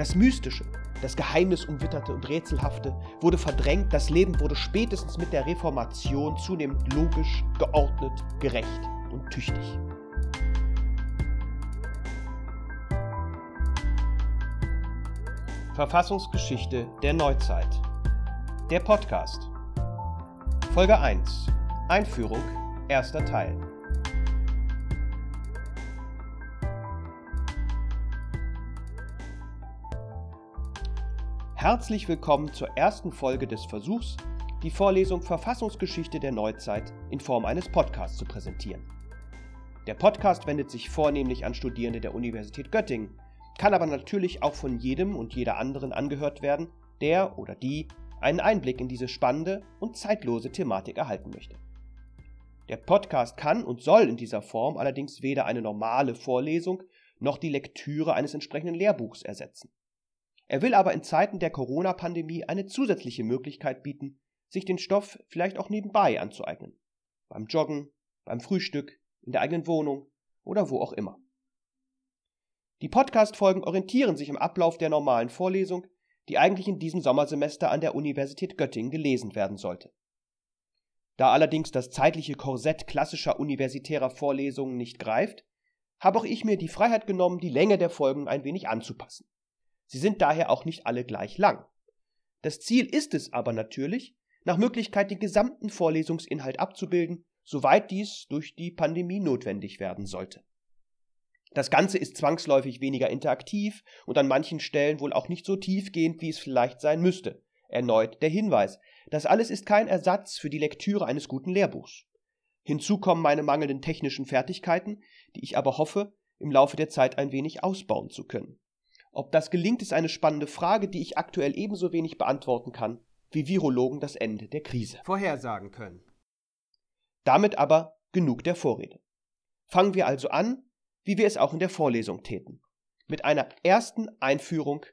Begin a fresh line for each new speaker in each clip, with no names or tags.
Das Mystische, das Geheimnisumwitterte und Rätselhafte wurde verdrängt, das Leben wurde spätestens mit der Reformation zunehmend logisch, geordnet, gerecht und tüchtig. Verfassungsgeschichte der Neuzeit. Der Podcast. Folge 1. Einführung. Erster Teil. Herzlich willkommen zur ersten Folge des Versuchs, die Vorlesung Verfassungsgeschichte der Neuzeit in Form eines Podcasts zu präsentieren. Der Podcast wendet sich vornehmlich an Studierende der Universität Göttingen, kann aber natürlich auch von jedem und jeder anderen angehört werden, der oder die einen Einblick in diese spannende und zeitlose Thematik erhalten möchte. Der Podcast kann und soll in dieser Form allerdings weder eine normale Vorlesung noch die Lektüre eines entsprechenden Lehrbuchs ersetzen. Er will aber in Zeiten der Corona-Pandemie eine zusätzliche Möglichkeit bieten, sich den Stoff vielleicht auch nebenbei anzueignen. Beim Joggen, beim Frühstück, in der eigenen Wohnung oder wo auch immer. Die Podcast-Folgen orientieren sich im Ablauf der normalen Vorlesung, die eigentlich in diesem Sommersemester an der Universität Göttingen gelesen werden sollte. Da allerdings das zeitliche Korsett klassischer universitärer Vorlesungen nicht greift, habe auch ich mir die Freiheit genommen, die Länge der Folgen ein wenig anzupassen. Sie sind daher auch nicht alle gleich lang. Das Ziel ist es aber natürlich, nach Möglichkeit den gesamten Vorlesungsinhalt abzubilden, soweit dies durch die Pandemie notwendig werden sollte. Das Ganze ist zwangsläufig weniger interaktiv und an manchen Stellen wohl auch nicht so tiefgehend, wie es vielleicht sein müsste. Erneut der Hinweis, das alles ist kein Ersatz für die Lektüre eines guten Lehrbuchs. Hinzu kommen meine mangelnden technischen Fertigkeiten, die ich aber hoffe, im Laufe der Zeit ein wenig ausbauen zu können. Ob das gelingt, ist eine spannende Frage, die ich aktuell ebenso wenig beantworten kann, wie Virologen das Ende der Krise vorhersagen können. Damit aber genug der Vorrede. Fangen wir also an, wie wir es auch in der Vorlesung täten, mit einer ersten Einführung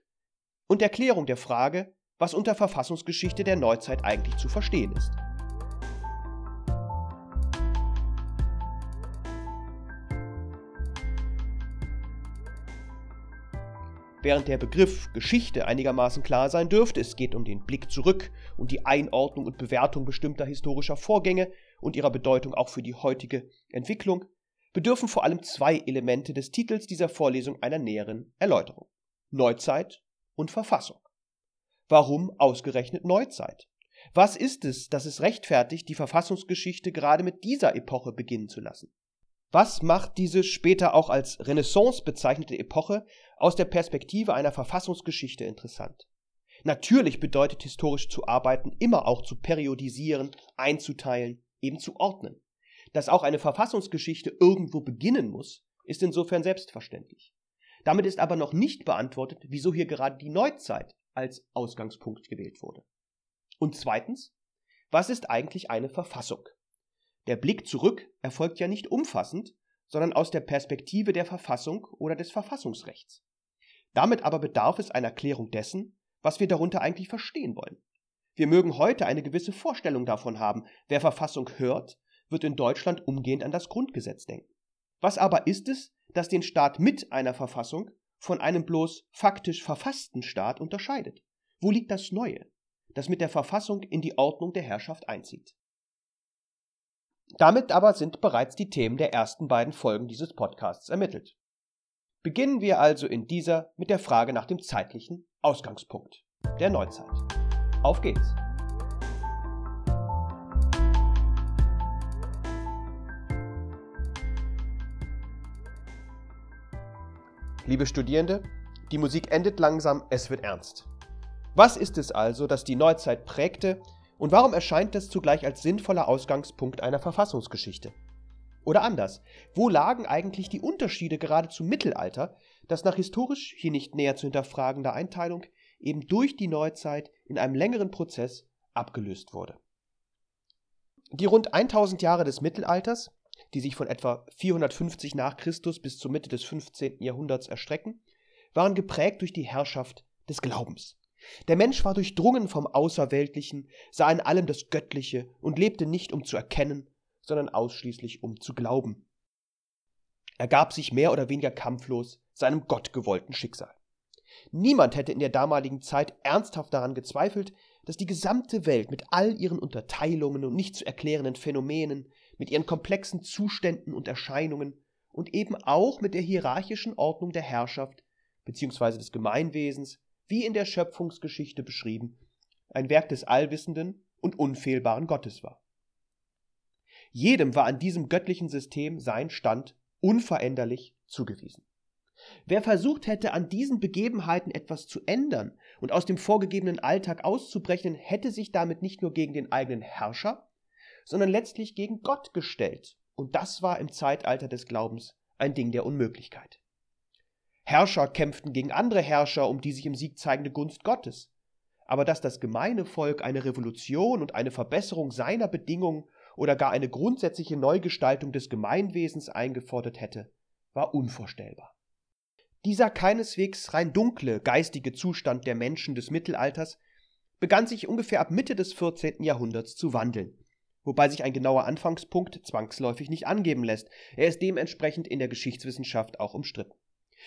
und Erklärung der Frage, was unter Verfassungsgeschichte der Neuzeit eigentlich zu verstehen ist. Während der Begriff Geschichte einigermaßen klar sein dürfte, es geht um den Blick zurück und die Einordnung und Bewertung bestimmter historischer Vorgänge und ihrer Bedeutung auch für die heutige Entwicklung, bedürfen vor allem zwei Elemente des Titels dieser Vorlesung einer näheren Erläuterung. Neuzeit und Verfassung. Warum ausgerechnet Neuzeit? Was ist es, das es rechtfertigt, die Verfassungsgeschichte gerade mit dieser Epoche beginnen zu lassen? Was macht diese später auch als Renaissance bezeichnete Epoche aus der Perspektive einer Verfassungsgeschichte interessant? Natürlich bedeutet historisch zu arbeiten immer auch zu periodisieren, einzuteilen, eben zu ordnen. Dass auch eine Verfassungsgeschichte irgendwo beginnen muss, ist insofern selbstverständlich. Damit ist aber noch nicht beantwortet, wieso hier gerade die Neuzeit als Ausgangspunkt gewählt wurde. Und zweitens, was ist eigentlich eine Verfassung? Der Blick zurück erfolgt ja nicht umfassend, sondern aus der Perspektive der Verfassung oder des Verfassungsrechts. Damit aber bedarf es einer Klärung dessen, was wir darunter eigentlich verstehen wollen. Wir mögen heute eine gewisse Vorstellung davon haben, wer Verfassung hört, wird in Deutschland umgehend an das Grundgesetz denken. Was aber ist es, das den Staat mit einer Verfassung von einem bloß faktisch verfassten Staat unterscheidet? Wo liegt das Neue, das mit der Verfassung in die Ordnung der Herrschaft einzieht? Damit aber sind bereits die Themen der ersten beiden Folgen dieses Podcasts ermittelt. Beginnen wir also in dieser mit der Frage nach dem zeitlichen Ausgangspunkt der Neuzeit. Auf geht's! Liebe Studierende, die Musik endet langsam, es wird ernst. Was ist es also, das die Neuzeit prägte und warum erscheint das zugleich als sinnvoller Ausgangspunkt einer Verfassungsgeschichte? Oder anders, wo lagen eigentlich die Unterschiede gerade zum Mittelalter, das nach historisch hier nicht näher zu hinterfragender Einteilung eben durch die Neuzeit in einem längeren Prozess abgelöst wurde? Die rund 1000 Jahre des Mittelalters, die sich von etwa 450 nach Christus bis zur Mitte des 15. Jahrhunderts erstrecken, waren geprägt durch die Herrschaft des Glaubens. Der Mensch war durchdrungen vom Außerweltlichen, sah in allem das Göttliche und lebte nicht um zu erkennen, sondern ausschließlich um zu glauben. Er gab sich mehr oder weniger kampflos seinem gottgewollten Schicksal. Niemand hätte in der damaligen Zeit ernsthaft daran gezweifelt, dass die gesamte Welt mit all ihren Unterteilungen und nicht zu erklärenden Phänomenen, mit ihren komplexen Zuständen und Erscheinungen und eben auch mit der hierarchischen Ordnung der Herrschaft bzw. des Gemeinwesens, wie in der Schöpfungsgeschichte beschrieben, ein Werk des allwissenden und unfehlbaren Gottes war. Jedem war an diesem göttlichen System sein Stand unveränderlich zugewiesen. Wer versucht hätte, an diesen Begebenheiten etwas zu ändern und aus dem vorgegebenen Alltag auszubrechen, hätte sich damit nicht nur gegen den eigenen Herrscher, sondern letztlich gegen Gott gestellt. Und das war im Zeitalter des Glaubens ein Ding der Unmöglichkeit. Herrscher kämpften gegen andere Herrscher um die sich im Sieg zeigende Gunst Gottes. Aber dass das gemeine Volk eine Revolution und eine Verbesserung seiner Bedingungen oder gar eine grundsätzliche Neugestaltung des Gemeinwesens eingefordert hätte, war unvorstellbar. Dieser keineswegs rein dunkle geistige Zustand der Menschen des Mittelalters begann sich ungefähr ab Mitte des 14. Jahrhunderts zu wandeln, wobei sich ein genauer Anfangspunkt zwangsläufig nicht angeben lässt, er ist dementsprechend in der Geschichtswissenschaft auch umstritten.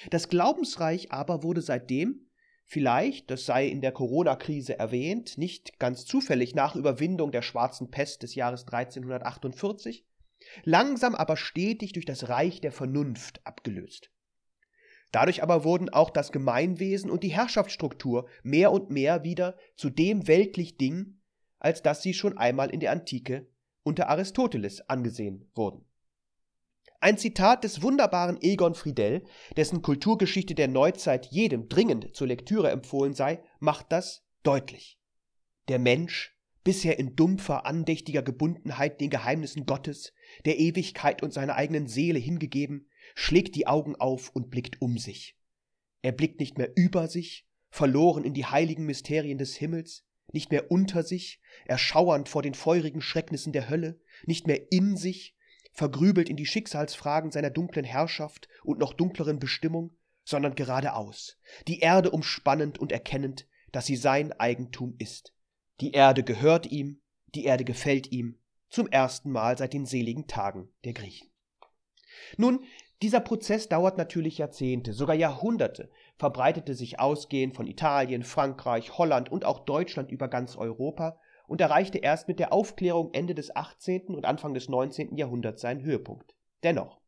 Das Glaubensreich aber wurde seitdem, vielleicht, das sei in der Corona-Krise erwähnt, nicht ganz zufällig nach Überwindung der schwarzen Pest des Jahres 1348, langsam aber stetig durch das Reich der Vernunft abgelöst. Dadurch aber wurden auch das Gemeinwesen und die Herrschaftsstruktur mehr und mehr wieder zu dem weltlich Ding, als dass sie schon einmal in der Antike unter Aristoteles angesehen wurden. Ein Zitat des wunderbaren Egon Friedel, dessen Kulturgeschichte der Neuzeit jedem dringend zur Lektüre empfohlen sei, macht das deutlich. Der Mensch, bisher in dumpfer, andächtiger Gebundenheit den Geheimnissen Gottes, der Ewigkeit und seiner eigenen Seele hingegeben, schlägt die Augen auf und blickt um sich. Er blickt nicht mehr über sich, verloren in die heiligen Mysterien des Himmels, nicht mehr unter sich, erschauernd vor den feurigen Schrecknissen der Hölle, nicht mehr in sich, vergrübelt in die Schicksalsfragen seiner dunklen Herrschaft und noch dunkleren Bestimmung, sondern geradeaus, die Erde umspannend und erkennend, dass sie sein Eigentum ist. Die Erde gehört ihm, die Erde gefällt ihm, zum ersten Mal seit den seligen Tagen der Griechen. Nun, dieser Prozess dauert natürlich Jahrzehnte, sogar Jahrhunderte, verbreitete sich ausgehend von Italien, Frankreich, Holland und auch Deutschland über ganz Europa und erreichte erst mit der Aufklärung Ende des 18. und Anfang des 19. Jahrhunderts seinen Höhepunkt. Dennoch,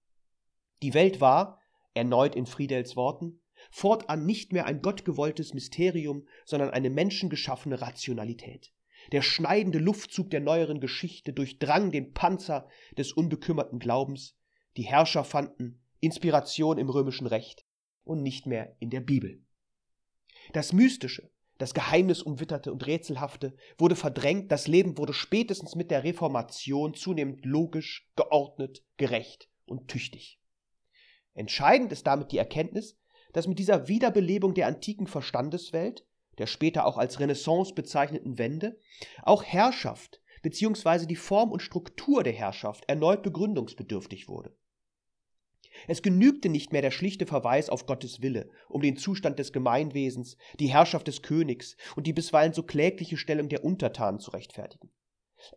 die Welt war, erneut in Friedels Worten, fortan nicht mehr ein gottgewolltes Mysterium, sondern eine menschengeschaffene Rationalität. Der schneidende Luftzug der neueren Geschichte durchdrang den Panzer des unbekümmerten Glaubens, die Herrscher fanden Inspiration im römischen Recht und nicht mehr in der Bibel. Das Mystische, das Geheimnisumwitterte und Rätselhafte wurde verdrängt, das Leben wurde spätestens mit der Reformation zunehmend logisch, geordnet, gerecht und tüchtig. Entscheidend ist damit die Erkenntnis, dass mit dieser Wiederbelebung der antiken Verstandeswelt, der später auch als Renaissance bezeichneten Wende, auch Herrschaft bzw. die Form und Struktur der Herrschaft erneut begründungsbedürftig wurde. Es genügte nicht mehr der schlichte Verweis auf Gottes Wille, um den Zustand des Gemeinwesens, die Herrschaft des Königs und die bisweilen so klägliche Stellung der Untertanen zu rechtfertigen.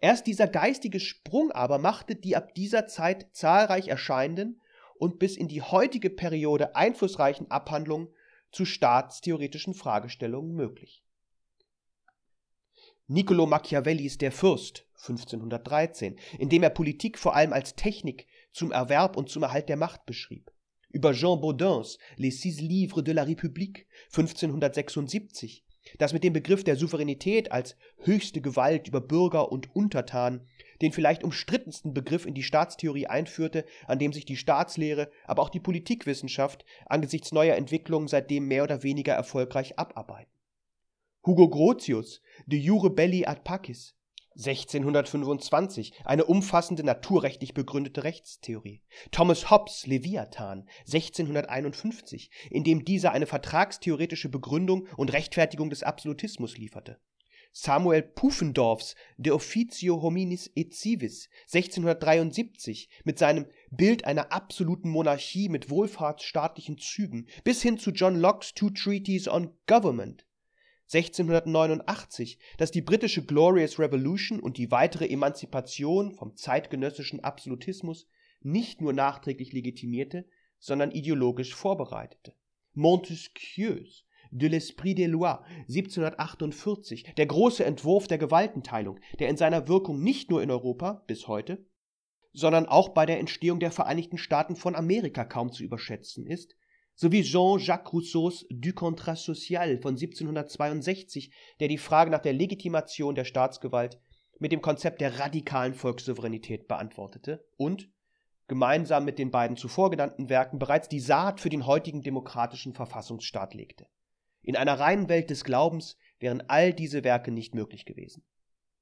Erst dieser geistige Sprung aber machte die ab dieser Zeit zahlreich erscheinenden und bis in die heutige Periode einflussreichen Abhandlungen zu staatstheoretischen Fragestellungen möglich. Niccolo Machiavellis Der Fürst 1513, in dem er Politik vor allem als Technik zum Erwerb und zum Erhalt der Macht beschrieb. Über Jean Baudins Les Six Livres de la République 1576, das mit dem Begriff der Souveränität als höchste Gewalt über Bürger und Untertan den vielleicht umstrittensten Begriff in die Staatstheorie einführte, an dem sich die Staatslehre, aber auch die Politikwissenschaft angesichts neuer Entwicklungen seitdem mehr oder weniger erfolgreich abarbeiten. Hugo Grotius, De Jure Belli ad Pacis, 1625 eine umfassende naturrechtlich begründete Rechtstheorie. Thomas Hobbes Leviathan 1651, in dem dieser eine vertragstheoretische Begründung und Rechtfertigung des Absolutismus lieferte. Samuel Pufendorfs De Officio Hominis et Civis 1673 mit seinem Bild einer absoluten Monarchie mit wohlfahrtsstaatlichen Zügen bis hin zu John Locke's Two Treaties on Government 1689, das die britische Glorious Revolution und die weitere Emanzipation vom zeitgenössischen Absolutismus nicht nur nachträglich legitimierte, sondern ideologisch vorbereitete. Montesquieus de l'Esprit des Lois 1748, der große Entwurf der Gewaltenteilung, der in seiner Wirkung nicht nur in Europa bis heute, sondern auch bei der Entstehung der Vereinigten Staaten von Amerika kaum zu überschätzen ist, sowie Jean-Jacques Rousseaus Du contrat social von 1762, der die Frage nach der Legitimation der Staatsgewalt mit dem Konzept der radikalen Volkssouveränität beantwortete und gemeinsam mit den beiden zuvor genannten Werken bereits die Saat für den heutigen demokratischen Verfassungsstaat legte. In einer reinen Welt des Glaubens wären all diese Werke nicht möglich gewesen.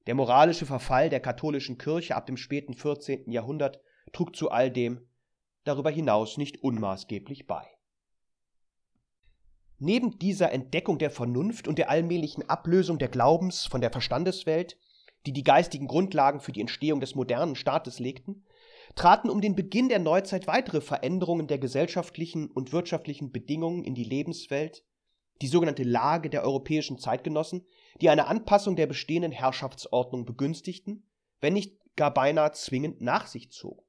Der moralische Verfall der katholischen Kirche ab dem späten 14. Jahrhundert trug zu all dem darüber hinaus nicht unmaßgeblich bei. Neben dieser Entdeckung der Vernunft und der allmählichen Ablösung der Glaubens von der Verstandeswelt, die die geistigen Grundlagen für die Entstehung des modernen Staates legten, traten um den Beginn der Neuzeit weitere Veränderungen der gesellschaftlichen und wirtschaftlichen Bedingungen in die Lebenswelt, die sogenannte Lage der europäischen Zeitgenossen, die eine Anpassung der bestehenden Herrschaftsordnung begünstigten, wenn nicht gar beinahe zwingend nach sich zogen.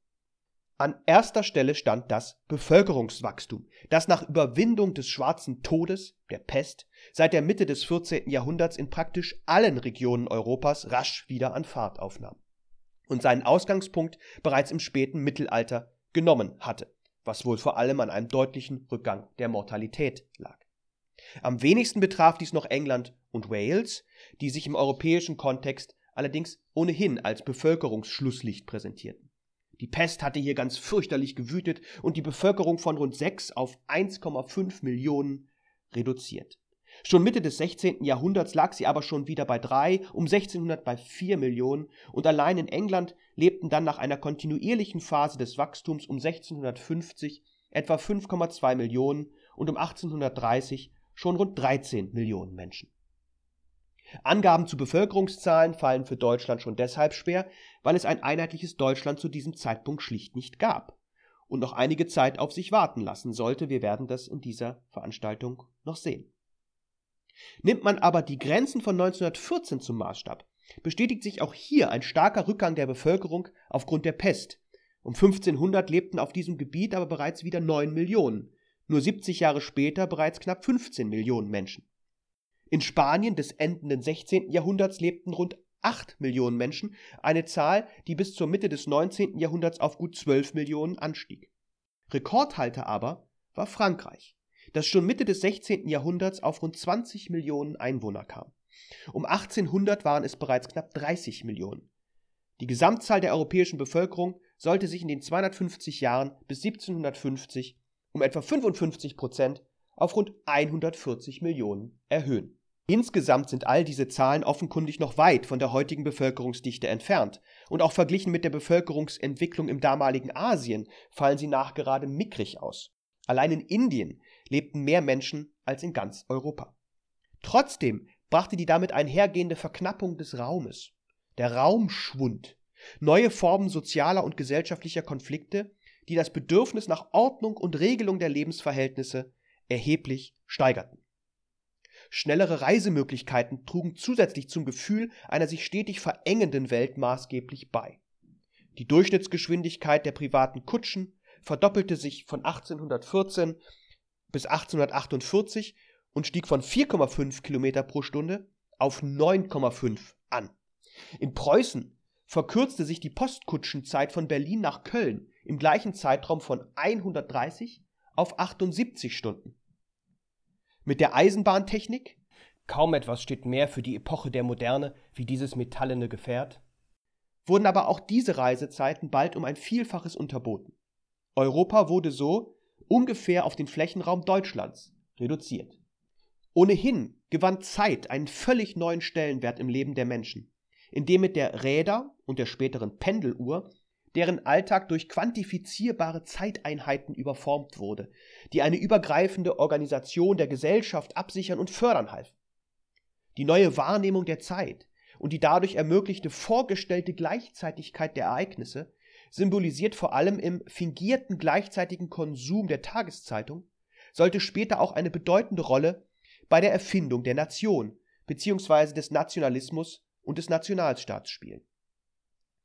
An erster Stelle stand das Bevölkerungswachstum, das nach Überwindung des schwarzen Todes, der Pest, seit der Mitte des 14. Jahrhunderts in praktisch allen Regionen Europas rasch wieder an Fahrt aufnahm und seinen Ausgangspunkt bereits im späten Mittelalter genommen hatte, was wohl vor allem an einem deutlichen Rückgang der Mortalität lag. Am wenigsten betraf dies noch England und Wales, die sich im europäischen Kontext allerdings ohnehin als Bevölkerungsschlusslicht präsentierten. Die Pest hatte hier ganz fürchterlich gewütet und die Bevölkerung von rund 6 auf 1,5 Millionen reduziert. Schon Mitte des 16. Jahrhunderts lag sie aber schon wieder bei drei, um 1600 bei vier Millionen und allein in England lebten dann nach einer kontinuierlichen Phase des Wachstums um 1650 etwa 5,2 Millionen und um 1830 schon rund 13 Millionen Menschen. Angaben zu Bevölkerungszahlen fallen für Deutschland schon deshalb schwer, weil es ein einheitliches Deutschland zu diesem Zeitpunkt schlicht nicht gab und noch einige Zeit auf sich warten lassen sollte. Wir werden das in dieser Veranstaltung noch sehen. Nimmt man aber die Grenzen von 1914 zum Maßstab, bestätigt sich auch hier ein starker Rückgang der Bevölkerung aufgrund der Pest. Um 1500 lebten auf diesem Gebiet aber bereits wieder 9 Millionen, nur 70 Jahre später bereits knapp 15 Millionen Menschen. In Spanien des endenden 16. Jahrhunderts lebten rund 8 Millionen Menschen, eine Zahl, die bis zur Mitte des 19. Jahrhunderts auf gut 12 Millionen anstieg. Rekordhalter aber war Frankreich das schon Mitte des 16. Jahrhunderts auf rund 20 Millionen Einwohner kam. Um 1800 waren es bereits knapp 30 Millionen. Die Gesamtzahl der europäischen Bevölkerung sollte sich in den 250 Jahren bis 1750 um etwa 55 Prozent auf rund 140 Millionen erhöhen. Insgesamt sind all diese Zahlen offenkundig noch weit von der heutigen Bevölkerungsdichte entfernt, und auch verglichen mit der Bevölkerungsentwicklung im damaligen Asien fallen sie nachgerade mickrig aus. Allein in Indien lebten mehr Menschen als in ganz Europa. Trotzdem brachte die damit einhergehende Verknappung des Raumes, der Raumschwund, neue Formen sozialer und gesellschaftlicher Konflikte, die das Bedürfnis nach Ordnung und Regelung der Lebensverhältnisse erheblich steigerten. Schnellere Reisemöglichkeiten trugen zusätzlich zum Gefühl einer sich stetig verengenden Welt maßgeblich bei. Die Durchschnittsgeschwindigkeit der privaten Kutschen verdoppelte sich von 1814 bis 1848 und stieg von 4,5 Kilometer pro Stunde auf 9,5 an. In Preußen verkürzte sich die Postkutschenzeit von Berlin nach Köln im gleichen Zeitraum von 130 auf 78 Stunden. Mit der Eisenbahntechnik, kaum etwas steht mehr für die Epoche der Moderne wie dieses metallene Gefährt, wurden aber auch diese Reisezeiten bald um ein Vielfaches unterboten. Europa wurde so ungefähr auf den Flächenraum Deutschlands reduziert. Ohnehin gewann Zeit einen völlig neuen Stellenwert im Leben der Menschen, indem mit der Räder und der späteren Pendeluhr deren Alltag durch quantifizierbare Zeiteinheiten überformt wurde, die eine übergreifende Organisation der Gesellschaft absichern und fördern halfen. Die neue Wahrnehmung der Zeit und die dadurch ermöglichte vorgestellte Gleichzeitigkeit der Ereignisse symbolisiert vor allem im fingierten gleichzeitigen Konsum der Tageszeitung, sollte später auch eine bedeutende Rolle bei der Erfindung der Nation bzw. des Nationalismus und des Nationalstaats spielen.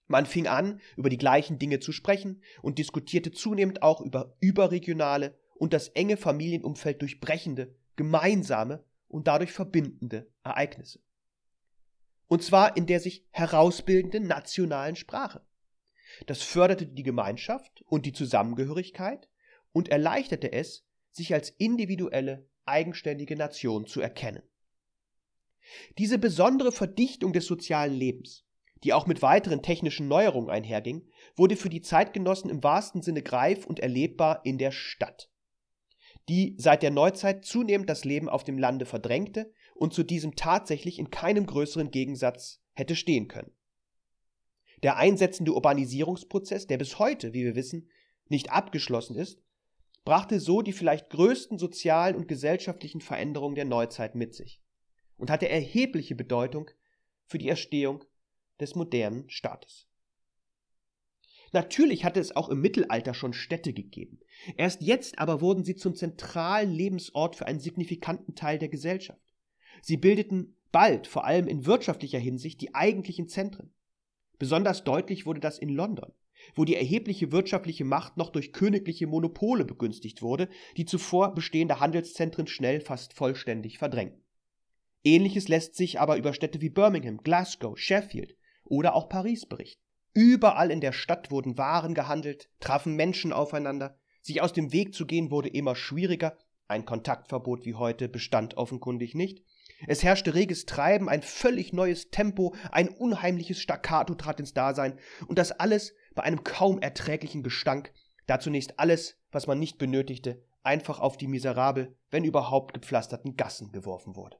Man fing an, über die gleichen Dinge zu sprechen und diskutierte zunehmend auch über überregionale und das enge Familienumfeld durchbrechende, gemeinsame und dadurch verbindende Ereignisse. Und zwar in der sich herausbildenden nationalen Sprache. Das förderte die Gemeinschaft und die Zusammengehörigkeit und erleichterte es, sich als individuelle, eigenständige Nation zu erkennen. Diese besondere Verdichtung des sozialen Lebens, die auch mit weiteren technischen Neuerungen einherging, wurde für die Zeitgenossen im wahrsten Sinne greif und erlebbar in der Stadt, die seit der Neuzeit zunehmend das Leben auf dem Lande verdrängte und zu diesem tatsächlich in keinem größeren Gegensatz hätte stehen können. Der einsetzende Urbanisierungsprozess, der bis heute, wie wir wissen, nicht abgeschlossen ist, brachte so die vielleicht größten sozialen und gesellschaftlichen Veränderungen der Neuzeit mit sich und hatte erhebliche Bedeutung für die Erstehung des modernen Staates. Natürlich hatte es auch im Mittelalter schon Städte gegeben. Erst jetzt aber wurden sie zum zentralen Lebensort für einen signifikanten Teil der Gesellschaft. Sie bildeten bald, vor allem in wirtschaftlicher Hinsicht, die eigentlichen Zentren. Besonders deutlich wurde das in London, wo die erhebliche wirtschaftliche Macht noch durch königliche Monopole begünstigt wurde, die zuvor bestehende Handelszentren schnell fast vollständig verdrängten. Ähnliches lässt sich aber über Städte wie Birmingham, Glasgow, Sheffield oder auch Paris berichten. Überall in der Stadt wurden Waren gehandelt, trafen Menschen aufeinander, sich aus dem Weg zu gehen wurde immer schwieriger, ein Kontaktverbot wie heute bestand offenkundig nicht. Es herrschte reges Treiben, ein völlig neues Tempo, ein unheimliches Staccato trat ins Dasein, und das alles bei einem kaum erträglichen Gestank, da zunächst alles, was man nicht benötigte, einfach auf die miserabel, wenn überhaupt gepflasterten Gassen geworfen wurde.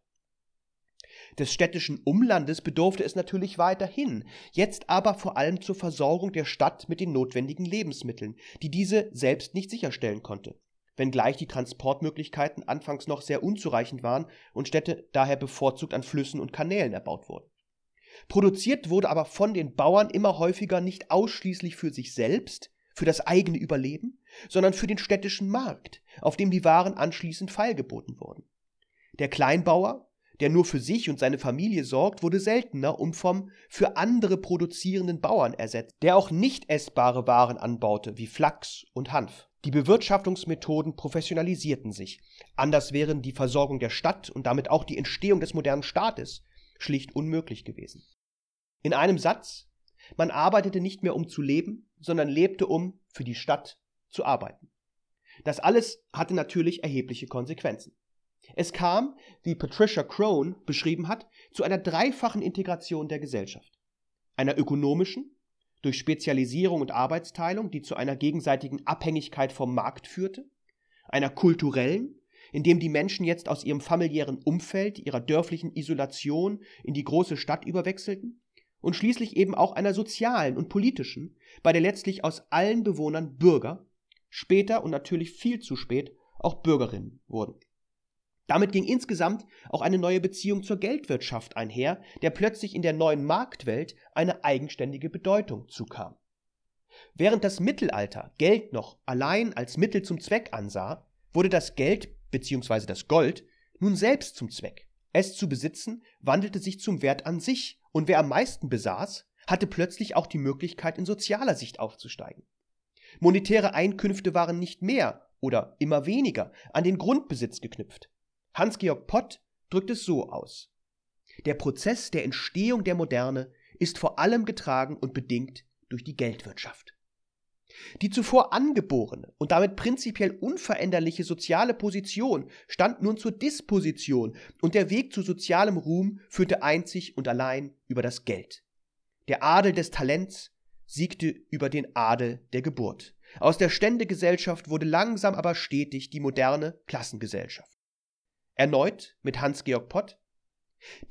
Des städtischen Umlandes bedurfte es natürlich weiterhin, jetzt aber vor allem zur Versorgung der Stadt mit den notwendigen Lebensmitteln, die diese selbst nicht sicherstellen konnte, wenngleich die Transportmöglichkeiten anfangs noch sehr unzureichend waren und Städte daher bevorzugt an Flüssen und Kanälen erbaut wurden. Produziert wurde aber von den Bauern immer häufiger nicht ausschließlich für sich selbst, für das eigene Überleben, sondern für den städtischen Markt, auf dem die Waren anschließend feilgeboten wurden. Der Kleinbauer der nur für sich und seine Familie sorgt, wurde seltener und vom für andere produzierenden Bauern ersetzt, der auch nicht essbare Waren anbaute, wie Flachs und Hanf. Die Bewirtschaftungsmethoden professionalisierten sich. Anders wären die Versorgung der Stadt und damit auch die Entstehung des modernen Staates schlicht unmöglich gewesen. In einem Satz, man arbeitete nicht mehr um zu leben, sondern lebte um für die Stadt zu arbeiten. Das alles hatte natürlich erhebliche Konsequenzen. Es kam, wie Patricia Crone beschrieben hat, zu einer dreifachen Integration der Gesellschaft. Einer ökonomischen, durch Spezialisierung und Arbeitsteilung, die zu einer gegenseitigen Abhängigkeit vom Markt führte, einer kulturellen, indem die Menschen jetzt aus ihrem familiären Umfeld, ihrer dörflichen Isolation in die große Stadt überwechselten, und schließlich eben auch einer sozialen und politischen, bei der letztlich aus allen Bewohnern Bürger, später und natürlich viel zu spät auch Bürgerinnen wurden. Damit ging insgesamt auch eine neue Beziehung zur Geldwirtschaft einher, der plötzlich in der neuen Marktwelt eine eigenständige Bedeutung zukam. Während das Mittelalter Geld noch allein als Mittel zum Zweck ansah, wurde das Geld bzw. das Gold nun selbst zum Zweck. Es zu besitzen wandelte sich zum Wert an sich, und wer am meisten besaß, hatte plötzlich auch die Möglichkeit, in sozialer Sicht aufzusteigen. Monetäre Einkünfte waren nicht mehr oder immer weniger an den Grundbesitz geknüpft. Hans-Georg Pott drückt es so aus. Der Prozess der Entstehung der Moderne ist vor allem getragen und bedingt durch die Geldwirtschaft. Die zuvor angeborene und damit prinzipiell unveränderliche soziale Position stand nun zur Disposition und der Weg zu sozialem Ruhm führte einzig und allein über das Geld. Der Adel des Talents siegte über den Adel der Geburt. Aus der Ständegesellschaft wurde langsam aber stetig die moderne Klassengesellschaft. Erneut mit Hans-Georg Pott.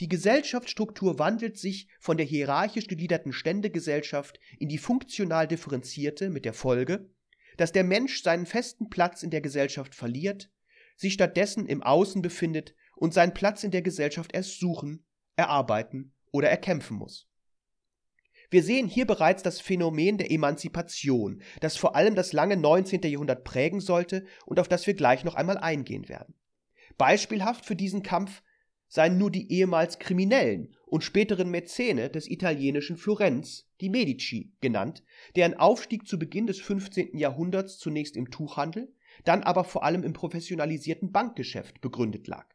Die Gesellschaftsstruktur wandelt sich von der hierarchisch gegliederten Ständegesellschaft in die funktional differenzierte mit der Folge, dass der Mensch seinen festen Platz in der Gesellschaft verliert, sich stattdessen im Außen befindet und seinen Platz in der Gesellschaft erst suchen, erarbeiten oder erkämpfen muss. Wir sehen hier bereits das Phänomen der Emanzipation, das vor allem das lange 19. Jahrhundert prägen sollte und auf das wir gleich noch einmal eingehen werden. Beispielhaft für diesen Kampf seien nur die ehemals Kriminellen und späteren Mäzene des italienischen Florenz, die Medici genannt, deren Aufstieg zu Beginn des 15. Jahrhunderts zunächst im Tuchhandel, dann aber vor allem im professionalisierten Bankgeschäft begründet lag.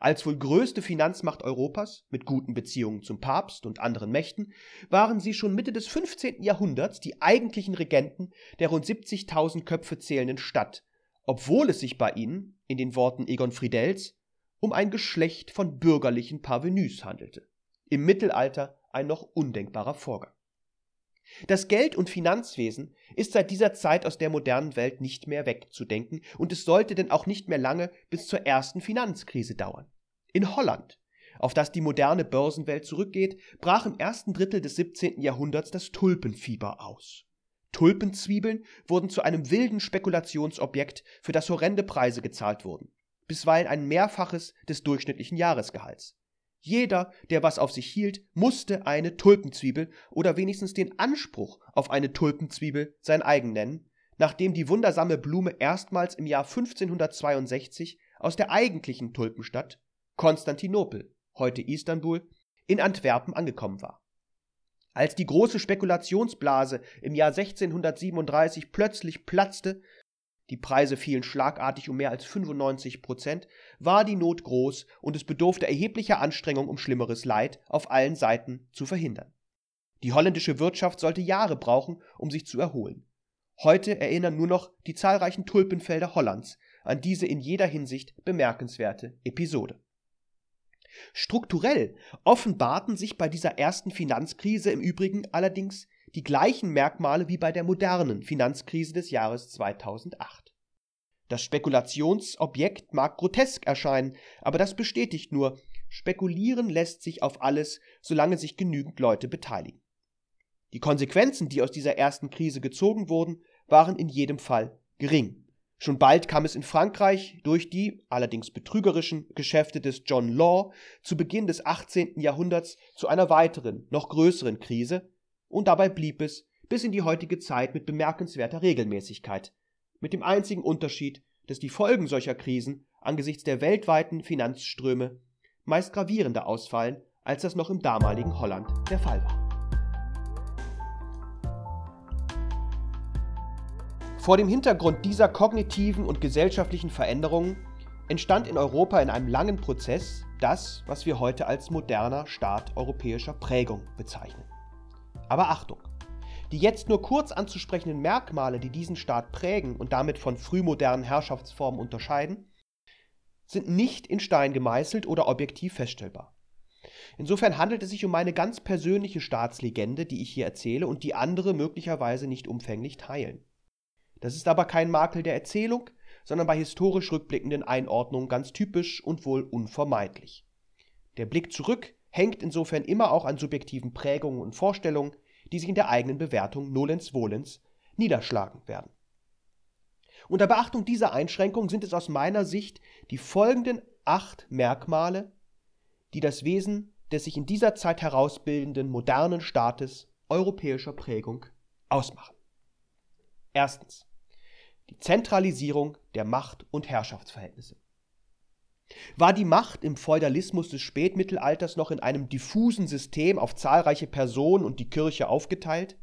Als wohl größte Finanzmacht Europas mit guten Beziehungen zum Papst und anderen Mächten waren sie schon Mitte des 15. Jahrhunderts die eigentlichen Regenten der rund 70.000 Köpfe zählenden Stadt, obwohl es sich bei ihnen, in den Worten Egon Friedels, um ein Geschlecht von bürgerlichen Parvenus handelte. Im Mittelalter ein noch undenkbarer Vorgang. Das Geld- und Finanzwesen ist seit dieser Zeit aus der modernen Welt nicht mehr wegzudenken und es sollte denn auch nicht mehr lange bis zur ersten Finanzkrise dauern. In Holland, auf das die moderne Börsenwelt zurückgeht, brach im ersten Drittel des 17. Jahrhunderts das Tulpenfieber aus. Tulpenzwiebeln wurden zu einem wilden Spekulationsobjekt, für das horrende Preise gezahlt wurden, bisweilen ein Mehrfaches des durchschnittlichen Jahresgehalts. Jeder, der was auf sich hielt, musste eine Tulpenzwiebel oder wenigstens den Anspruch auf eine Tulpenzwiebel sein eigen nennen, nachdem die wundersame Blume erstmals im Jahr 1562 aus der eigentlichen Tulpenstadt Konstantinopel, heute Istanbul, in Antwerpen angekommen war. Als die große Spekulationsblase im Jahr 1637 plötzlich platzte, die Preise fielen schlagartig um mehr als 95 Prozent, war die Not groß und es bedurfte erheblicher Anstrengung, um schlimmeres Leid auf allen Seiten zu verhindern. Die holländische Wirtschaft sollte Jahre brauchen, um sich zu erholen. Heute erinnern nur noch die zahlreichen Tulpenfelder Hollands an diese in jeder Hinsicht bemerkenswerte Episode. Strukturell offenbarten sich bei dieser ersten Finanzkrise im Übrigen allerdings die gleichen Merkmale wie bei der modernen Finanzkrise des Jahres 2008. Das Spekulationsobjekt mag grotesk erscheinen, aber das bestätigt nur, spekulieren lässt sich auf alles, solange sich genügend Leute beteiligen. Die Konsequenzen, die aus dieser ersten Krise gezogen wurden, waren in jedem Fall gering. Schon bald kam es in Frankreich durch die, allerdings betrügerischen, Geschäfte des John Law zu Beginn des 18. Jahrhunderts zu einer weiteren, noch größeren Krise, und dabei blieb es bis in die heutige Zeit mit bemerkenswerter Regelmäßigkeit, mit dem einzigen Unterschied, dass die Folgen solcher Krisen angesichts der weltweiten Finanzströme meist gravierender ausfallen, als das noch im damaligen Holland der Fall war. Vor dem Hintergrund dieser kognitiven und gesellschaftlichen Veränderungen entstand in Europa in einem langen Prozess das, was wir heute als moderner Staat europäischer Prägung bezeichnen. Aber Achtung! Die jetzt nur kurz anzusprechenden Merkmale, die diesen Staat prägen und damit von frühmodernen Herrschaftsformen unterscheiden, sind nicht in Stein gemeißelt oder objektiv feststellbar. Insofern handelt es sich um meine ganz persönliche Staatslegende, die ich hier erzähle und die andere möglicherweise nicht umfänglich teilen. Das ist aber kein Makel der Erzählung, sondern bei historisch rückblickenden Einordnungen ganz typisch und wohl unvermeidlich. Der Blick zurück hängt insofern immer auch an subjektiven Prägungen und Vorstellungen, die sich in der eigenen Bewertung nolens volens niederschlagen werden. Unter Beachtung dieser Einschränkung sind es aus meiner Sicht die folgenden acht Merkmale, die das Wesen des sich in dieser Zeit herausbildenden modernen Staates europäischer Prägung ausmachen. Erstens. Die Zentralisierung der Macht- und Herrschaftsverhältnisse. War die Macht im Feudalismus des Spätmittelalters noch in einem diffusen System auf zahlreiche Personen und die Kirche aufgeteilt?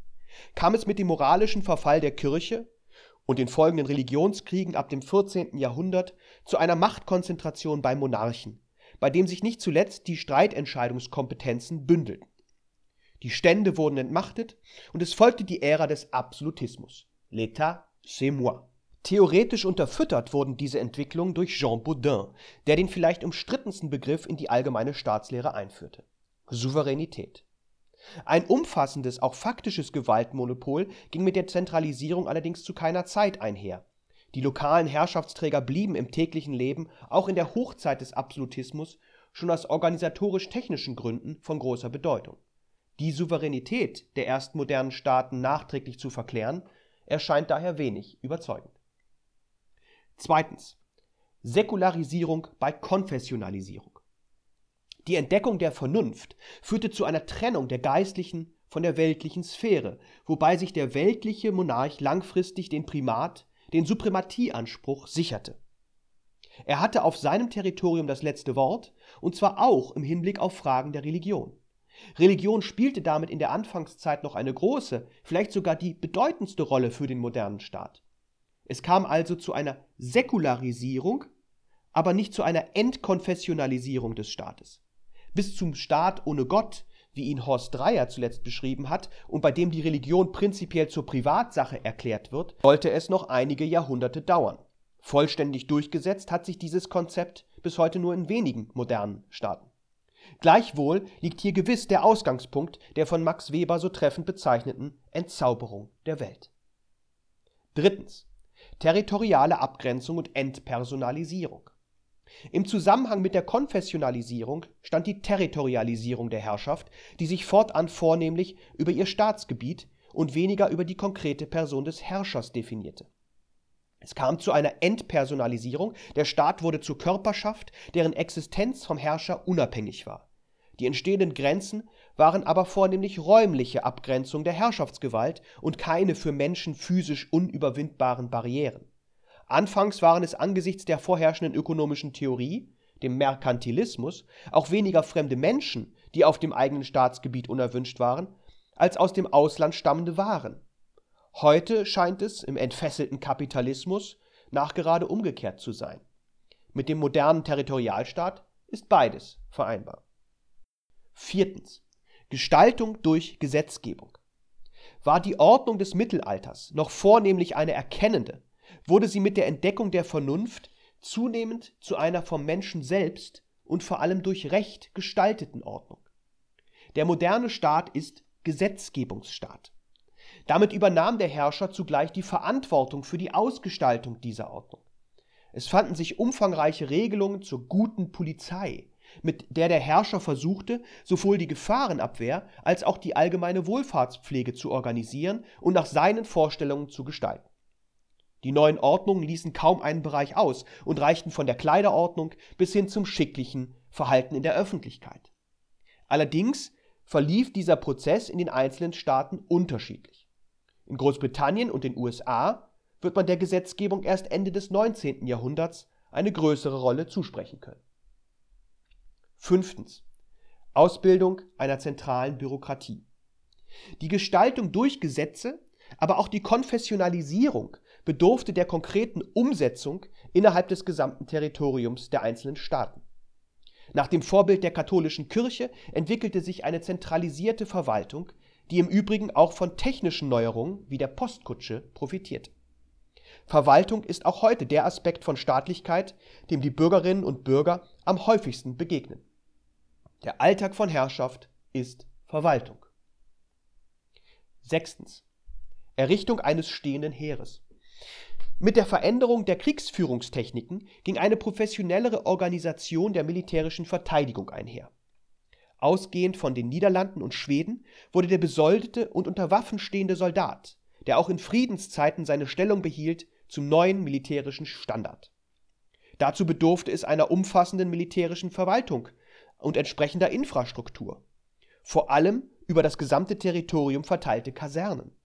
Kam es mit dem moralischen Verfall der Kirche und den folgenden Religionskriegen ab dem 14. Jahrhundert zu einer Machtkonzentration beim Monarchen, bei dem sich nicht zuletzt die Streitentscheidungskompetenzen bündelten. Die Stände wurden entmachtet und es folgte die Ära des Absolutismus. L'État, c'est moi. Theoretisch unterfüttert wurden diese Entwicklungen durch Jean Baudin, der den vielleicht umstrittensten Begriff in die allgemeine Staatslehre einführte: Souveränität. Ein umfassendes, auch faktisches Gewaltmonopol ging mit der Zentralisierung allerdings zu keiner Zeit einher. Die lokalen Herrschaftsträger blieben im täglichen Leben auch in der Hochzeit des Absolutismus schon aus organisatorisch-technischen Gründen von großer Bedeutung. Die Souveränität der ersten modernen Staaten nachträglich zu verklären, erscheint daher wenig überzeugend Zweitens. Säkularisierung bei Konfessionalisierung. Die Entdeckung der Vernunft führte zu einer Trennung der geistlichen von der weltlichen Sphäre, wobei sich der weltliche Monarch langfristig den Primat, den Suprematieanspruch sicherte. Er hatte auf seinem Territorium das letzte Wort, und zwar auch im Hinblick auf Fragen der Religion. Religion spielte damit in der Anfangszeit noch eine große, vielleicht sogar die bedeutendste Rolle für den modernen Staat. Es kam also zu einer Säkularisierung, aber nicht zu einer Entkonfessionalisierung des Staates. Bis zum Staat ohne Gott, wie ihn Horst Dreier zuletzt beschrieben hat und bei dem die Religion prinzipiell zur Privatsache erklärt wird, sollte es noch einige Jahrhunderte dauern. Vollständig durchgesetzt hat sich dieses Konzept bis heute nur in wenigen modernen Staaten. Gleichwohl liegt hier gewiss der Ausgangspunkt der von Max Weber so treffend bezeichneten Entzauberung der Welt. Drittens. Territoriale Abgrenzung und Entpersonalisierung. Im Zusammenhang mit der Konfessionalisierung stand die Territorialisierung der Herrschaft, die sich fortan vornehmlich über ihr Staatsgebiet und weniger über die konkrete Person des Herrschers definierte. Es kam zu einer Entpersonalisierung, der Staat wurde zur Körperschaft, deren Existenz vom Herrscher unabhängig war. Die entstehenden Grenzen waren aber vornehmlich räumliche Abgrenzung der Herrschaftsgewalt und keine für Menschen physisch unüberwindbaren Barrieren. Anfangs waren es angesichts der vorherrschenden ökonomischen Theorie, dem Merkantilismus, auch weniger fremde Menschen, die auf dem eigenen Staatsgebiet unerwünscht waren, als aus dem Ausland stammende Waren. Heute scheint es im entfesselten Kapitalismus nachgerade umgekehrt zu sein. Mit dem modernen Territorialstaat ist beides vereinbar. Viertens. Gestaltung durch Gesetzgebung. War die Ordnung des Mittelalters noch vornehmlich eine erkennende, wurde sie mit der Entdeckung der Vernunft zunehmend zu einer vom Menschen selbst und vor allem durch Recht gestalteten Ordnung. Der moderne Staat ist Gesetzgebungsstaat. Damit übernahm der Herrscher zugleich die Verantwortung für die Ausgestaltung dieser Ordnung. Es fanden sich umfangreiche Regelungen zur guten Polizei, mit der der Herrscher versuchte, sowohl die Gefahrenabwehr als auch die allgemeine Wohlfahrtspflege zu organisieren und nach seinen Vorstellungen zu gestalten. Die neuen Ordnungen ließen kaum einen Bereich aus und reichten von der Kleiderordnung bis hin zum schicklichen Verhalten in der Öffentlichkeit. Allerdings verlief dieser Prozess in den einzelnen Staaten unterschiedlich. In Großbritannien und den USA wird man der Gesetzgebung erst Ende des 19. Jahrhunderts eine größere Rolle zusprechen können. Fünftens. Ausbildung einer zentralen Bürokratie. Die Gestaltung durch Gesetze, aber auch die Konfessionalisierung bedurfte der konkreten Umsetzung innerhalb des gesamten Territoriums der einzelnen Staaten. Nach dem Vorbild der katholischen Kirche entwickelte sich eine zentralisierte Verwaltung, die im Übrigen auch von technischen Neuerungen wie der Postkutsche profitiert. Verwaltung ist auch heute der Aspekt von Staatlichkeit, dem die Bürgerinnen und Bürger am häufigsten begegnen. Der Alltag von Herrschaft ist Verwaltung. Sechstens. Errichtung eines stehenden Heeres. Mit der Veränderung der Kriegsführungstechniken ging eine professionellere Organisation der militärischen Verteidigung einher. Ausgehend von den Niederlanden und Schweden wurde der besoldete und unter Waffen stehende Soldat, der auch in Friedenszeiten seine Stellung behielt, zum neuen militärischen Standard. Dazu bedurfte es einer umfassenden militärischen Verwaltung und entsprechender Infrastruktur, vor allem über das gesamte Territorium verteilte Kasernen.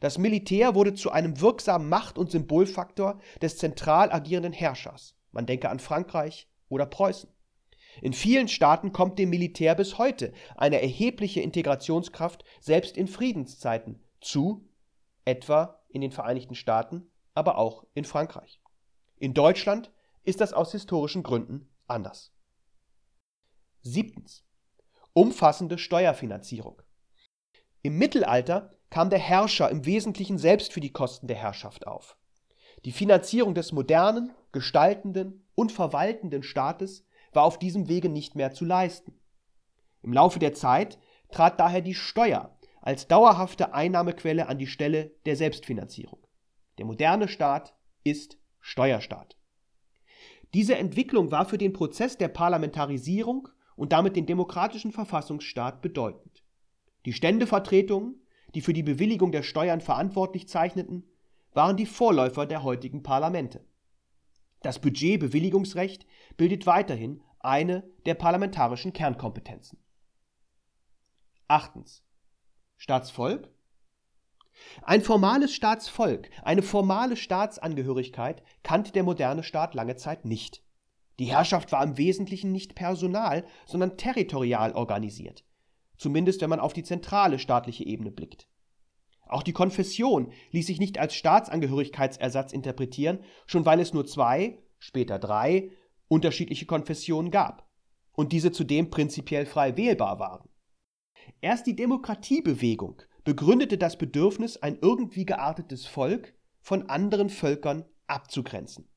Das Militär wurde zu einem wirksamen Macht- und Symbolfaktor des zentral agierenden Herrschers. Man denke an Frankreich oder Preußen. In vielen Staaten kommt dem Militär bis heute eine erhebliche Integrationskraft selbst in Friedenszeiten zu, etwa in den Vereinigten Staaten, aber auch in Frankreich. In Deutschland ist das aus historischen Gründen anders. Siebtens. Umfassende Steuerfinanzierung. Im Mittelalter kam der Herrscher im Wesentlichen selbst für die Kosten der Herrschaft auf. Die Finanzierung des modernen, gestaltenden und verwaltenden Staates war auf diesem Wege nicht mehr zu leisten. Im Laufe der Zeit trat daher die Steuer als dauerhafte Einnahmequelle an die Stelle der Selbstfinanzierung. Der moderne Staat ist Steuerstaat. Diese Entwicklung war für den Prozess der Parlamentarisierung und damit den demokratischen Verfassungsstaat bedeutend. Die Ständevertretungen die für die Bewilligung der Steuern verantwortlich zeichneten, waren die Vorläufer der heutigen Parlamente. Das Budgetbewilligungsrecht bildet weiterhin eine der parlamentarischen Kernkompetenzen. Achtens. Staatsvolk? Ein formales Staatsvolk, eine formale Staatsangehörigkeit kannte der moderne Staat lange Zeit nicht. Die Herrschaft war im Wesentlichen nicht personal, sondern territorial organisiert zumindest wenn man auf die zentrale staatliche Ebene blickt. Auch die Konfession ließ sich nicht als Staatsangehörigkeitsersatz interpretieren, schon weil es nur zwei, später drei unterschiedliche Konfessionen gab und diese zudem prinzipiell frei wählbar waren. Erst die Demokratiebewegung begründete das Bedürfnis, ein irgendwie geartetes Volk von anderen Völkern abzugrenzen.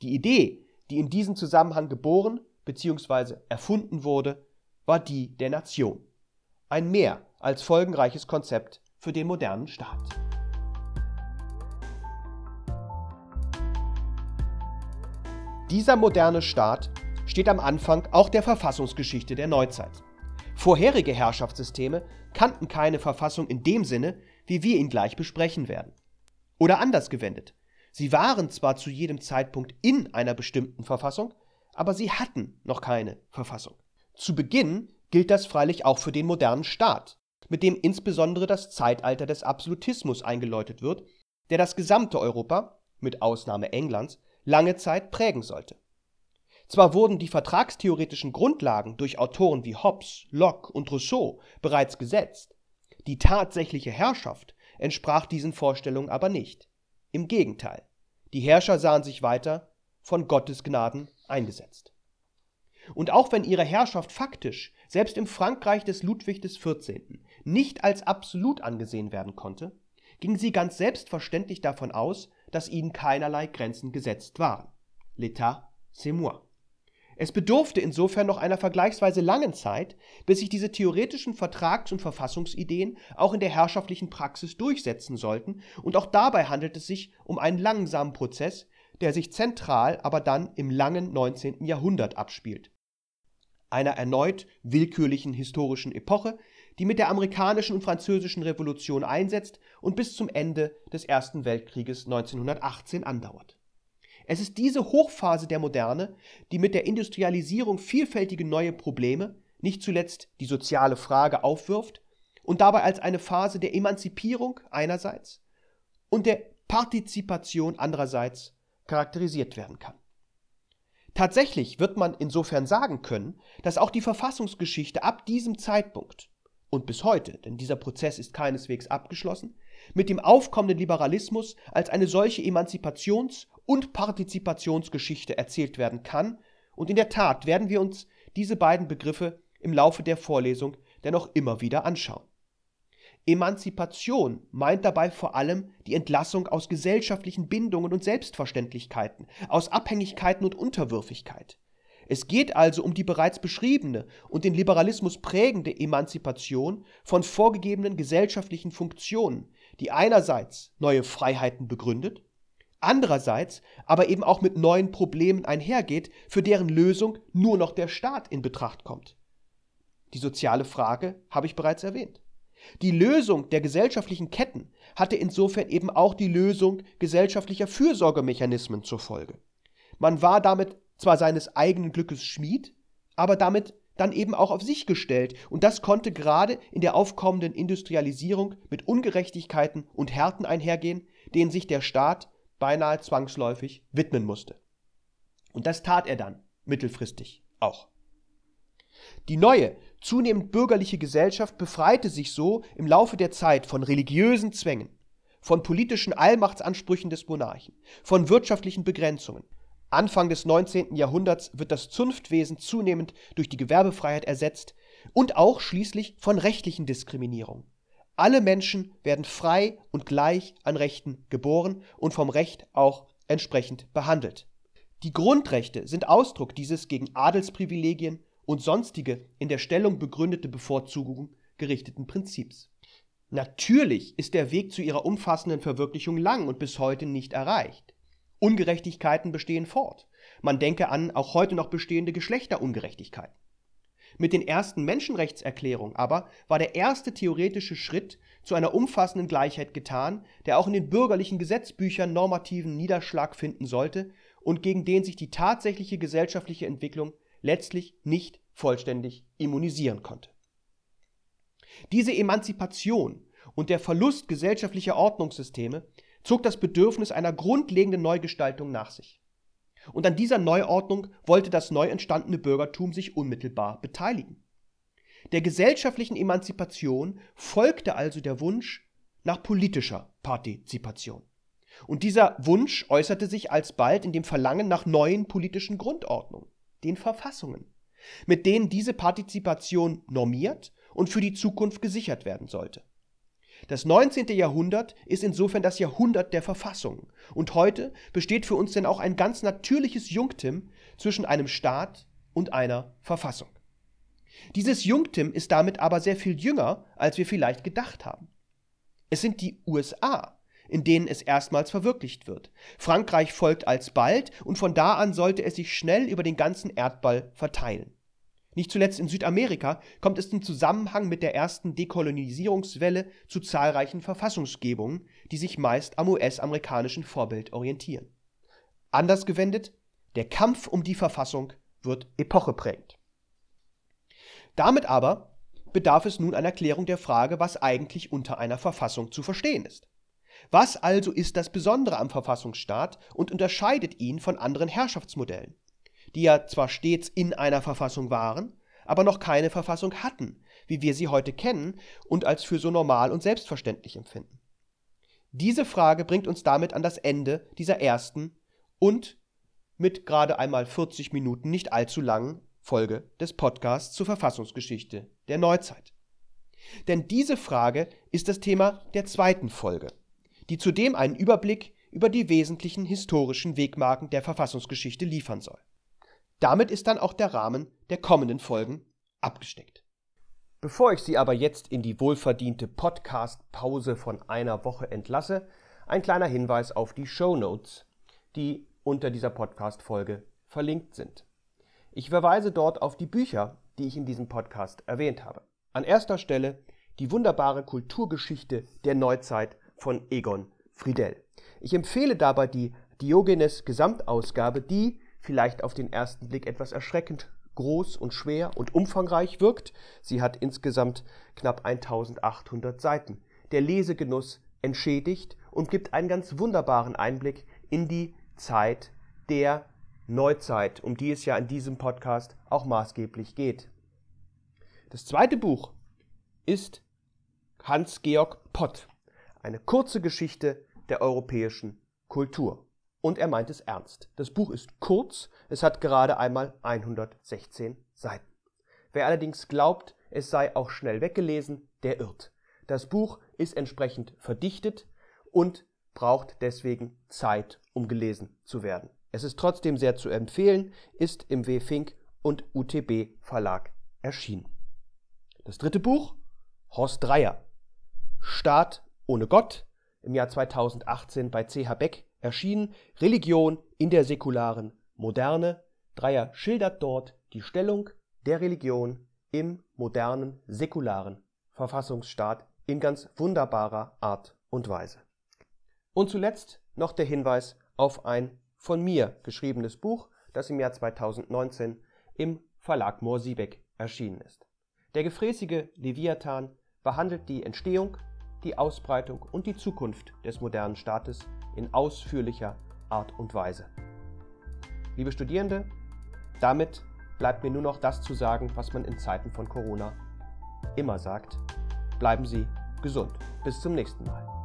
Die Idee, die in diesem Zusammenhang geboren bzw. erfunden wurde, war die der Nation. Ein mehr als folgenreiches Konzept für den modernen Staat. Dieser moderne Staat steht am Anfang auch der Verfassungsgeschichte der Neuzeit. Vorherige Herrschaftssysteme kannten keine Verfassung in dem Sinne, wie wir ihn gleich besprechen werden. Oder anders gewendet. Sie waren zwar zu jedem Zeitpunkt in einer bestimmten Verfassung, aber sie hatten noch keine Verfassung. Zu Beginn gilt das freilich auch für den modernen Staat, mit dem insbesondere das Zeitalter des Absolutismus eingeläutet wird, der das gesamte Europa, mit Ausnahme Englands, lange Zeit prägen sollte. Zwar wurden die vertragstheoretischen Grundlagen durch Autoren wie Hobbes, Locke und Rousseau bereits gesetzt, die tatsächliche Herrschaft entsprach diesen Vorstellungen aber nicht. Im Gegenteil, die Herrscher sahen sich weiter von Gottes Gnaden eingesetzt. Und auch wenn ihre Herrschaft faktisch, selbst im Frankreich des Ludwig XIV., nicht als absolut angesehen werden konnte, ging sie ganz selbstverständlich davon aus, dass ihnen keinerlei Grenzen gesetzt waren. L'état, c'est moi. Es bedurfte insofern noch einer vergleichsweise langen Zeit, bis sich diese theoretischen Vertrags- und Verfassungsideen auch in der herrschaftlichen Praxis durchsetzen sollten, und auch dabei handelt es sich um einen langsamen Prozess, der sich zentral aber dann im langen 19. Jahrhundert abspielt. Einer erneut willkürlichen historischen Epoche, die mit der amerikanischen und französischen Revolution einsetzt und bis zum Ende des Ersten Weltkrieges 1918 andauert. Es ist diese Hochphase der Moderne, die mit der Industrialisierung vielfältige neue Probleme, nicht zuletzt die soziale Frage, aufwirft und dabei als eine Phase der Emanzipierung einerseits und der Partizipation andererseits charakterisiert werden kann. Tatsächlich wird man insofern sagen können, dass auch die Verfassungsgeschichte ab diesem Zeitpunkt und bis heute, denn dieser Prozess ist keineswegs abgeschlossen, mit dem aufkommenden Liberalismus als eine solche Emanzipations- und Partizipationsgeschichte erzählt werden kann, und in der Tat werden wir uns diese beiden Begriffe im Laufe der Vorlesung dennoch immer wieder anschauen. Emanzipation meint dabei vor allem die Entlassung aus gesellschaftlichen Bindungen und Selbstverständlichkeiten, aus Abhängigkeiten und Unterwürfigkeit. Es geht also um die bereits beschriebene und den Liberalismus prägende Emanzipation von vorgegebenen gesellschaftlichen Funktionen, die einerseits neue Freiheiten begründet, andererseits aber eben auch mit neuen Problemen einhergeht, für deren Lösung nur noch der Staat in Betracht kommt. Die soziale Frage habe ich bereits erwähnt. Die Lösung der gesellschaftlichen Ketten hatte insofern eben auch die Lösung gesellschaftlicher Fürsorgemechanismen zur Folge. Man war damit zwar seines eigenen Glückes Schmied, aber damit dann eben auch auf sich gestellt, und das konnte gerade in der aufkommenden Industrialisierung mit Ungerechtigkeiten und Härten einhergehen, denen sich der Staat beinahe zwangsläufig widmen musste. Und das tat er dann, mittelfristig auch. Die neue, zunehmend bürgerliche Gesellschaft befreite sich so im Laufe der Zeit von religiösen Zwängen, von politischen Allmachtsansprüchen des Monarchen, von wirtschaftlichen Begrenzungen, Anfang des 19. Jahrhunderts wird das Zunftwesen zunehmend durch die Gewerbefreiheit ersetzt und auch schließlich von rechtlichen Diskriminierungen. Alle Menschen werden frei und gleich an Rechten geboren und vom Recht auch entsprechend behandelt. Die Grundrechte sind Ausdruck dieses gegen Adelsprivilegien und sonstige in der Stellung begründete Bevorzugungen gerichteten Prinzips. Natürlich ist der Weg zu ihrer umfassenden Verwirklichung lang und bis heute nicht erreicht. Ungerechtigkeiten bestehen fort. Man denke an auch heute noch bestehende Geschlechterungerechtigkeiten. Mit den ersten Menschenrechtserklärungen aber war der erste theoretische Schritt zu einer umfassenden Gleichheit getan, der auch in den bürgerlichen Gesetzbüchern normativen Niederschlag finden sollte und gegen den sich die tatsächliche gesellschaftliche Entwicklung letztlich nicht vollständig immunisieren konnte. Diese Emanzipation und der Verlust gesellschaftlicher Ordnungssysteme zog das Bedürfnis einer grundlegenden Neugestaltung nach sich. Und an dieser Neuordnung wollte das neu entstandene Bürgertum sich unmittelbar beteiligen. Der gesellschaftlichen Emanzipation folgte also der Wunsch nach politischer Partizipation. Und dieser Wunsch äußerte sich alsbald in dem Verlangen nach neuen politischen Grundordnungen, den Verfassungen, mit denen diese Partizipation normiert und für die Zukunft gesichert werden sollte. Das 19. Jahrhundert ist insofern das Jahrhundert der Verfassungen. Und heute besteht für uns denn auch ein ganz natürliches Junktim zwischen einem Staat und einer Verfassung. Dieses Junktim ist damit aber sehr viel jünger, als wir vielleicht gedacht haben. Es sind die USA, in denen es erstmals verwirklicht wird. Frankreich folgt alsbald und von da an sollte es sich schnell über den ganzen Erdball verteilen. Nicht zuletzt in Südamerika kommt es im Zusammenhang mit der ersten Dekolonisierungswelle zu zahlreichen Verfassungsgebungen, die sich meist am US-amerikanischen Vorbild orientieren. Anders gewendet, der Kampf um die Verfassung wird epocheprägend. Damit aber bedarf es nun einer Klärung der Frage, was eigentlich unter einer Verfassung zu verstehen ist. Was also ist das Besondere am Verfassungsstaat und unterscheidet ihn von anderen Herrschaftsmodellen? Die ja zwar stets in einer Verfassung waren, aber noch keine Verfassung hatten, wie wir sie heute kennen und als für so normal und selbstverständlich empfinden. Diese Frage bringt uns damit an das Ende dieser ersten und mit gerade einmal 40 Minuten nicht allzu langen Folge des Podcasts zur Verfassungsgeschichte der Neuzeit. Denn diese Frage ist das Thema der zweiten Folge, die zudem einen Überblick über die wesentlichen historischen Wegmarken der Verfassungsgeschichte liefern soll. Damit ist dann auch der Rahmen der kommenden Folgen abgesteckt. Bevor ich Sie aber jetzt in die wohlverdiente Podcast-Pause von einer Woche entlasse, ein kleiner Hinweis auf die Show Notes, die unter dieser Podcast-Folge verlinkt sind. Ich verweise dort auf die Bücher, die ich in diesem Podcast erwähnt habe. An erster Stelle die wunderbare Kulturgeschichte der Neuzeit von Egon Friedel. Ich empfehle dabei die Diogenes Gesamtausgabe, die vielleicht auf den ersten Blick etwas erschreckend groß und schwer und umfangreich wirkt. Sie hat insgesamt knapp 1800 Seiten. Der Lesegenuss entschädigt und gibt einen ganz wunderbaren Einblick in die Zeit der Neuzeit, um die es ja in diesem Podcast auch maßgeblich geht. Das zweite Buch ist Hans-Georg Pott, eine kurze Geschichte der europäischen Kultur. Und er meint es ernst. Das Buch ist kurz, es hat gerade einmal 116 Seiten. Wer allerdings glaubt, es sei auch schnell weggelesen, der irrt. Das Buch ist entsprechend verdichtet und braucht deswegen Zeit, um gelesen zu werden. Es ist trotzdem sehr zu empfehlen, ist im W. Fink und UTB Verlag erschienen. Das dritte Buch, Horst Dreier, Staat ohne Gott, im Jahr 2018 bei CH Beck erschienen Religion in der säkularen Moderne. Dreier schildert dort die Stellung der Religion im modernen, säkularen Verfassungsstaat in ganz wunderbarer Art und Weise. Und zuletzt noch der Hinweis auf ein von mir geschriebenes Buch, das im Jahr 2019 im Verlag Mohr-Siebeck erschienen ist. Der gefräßige Leviathan behandelt die Entstehung, die Ausbreitung und die Zukunft des modernen Staates in ausführlicher Art und Weise. Liebe Studierende, damit bleibt mir nur noch das zu sagen, was man in Zeiten von Corona immer sagt. Bleiben Sie gesund. Bis zum nächsten Mal.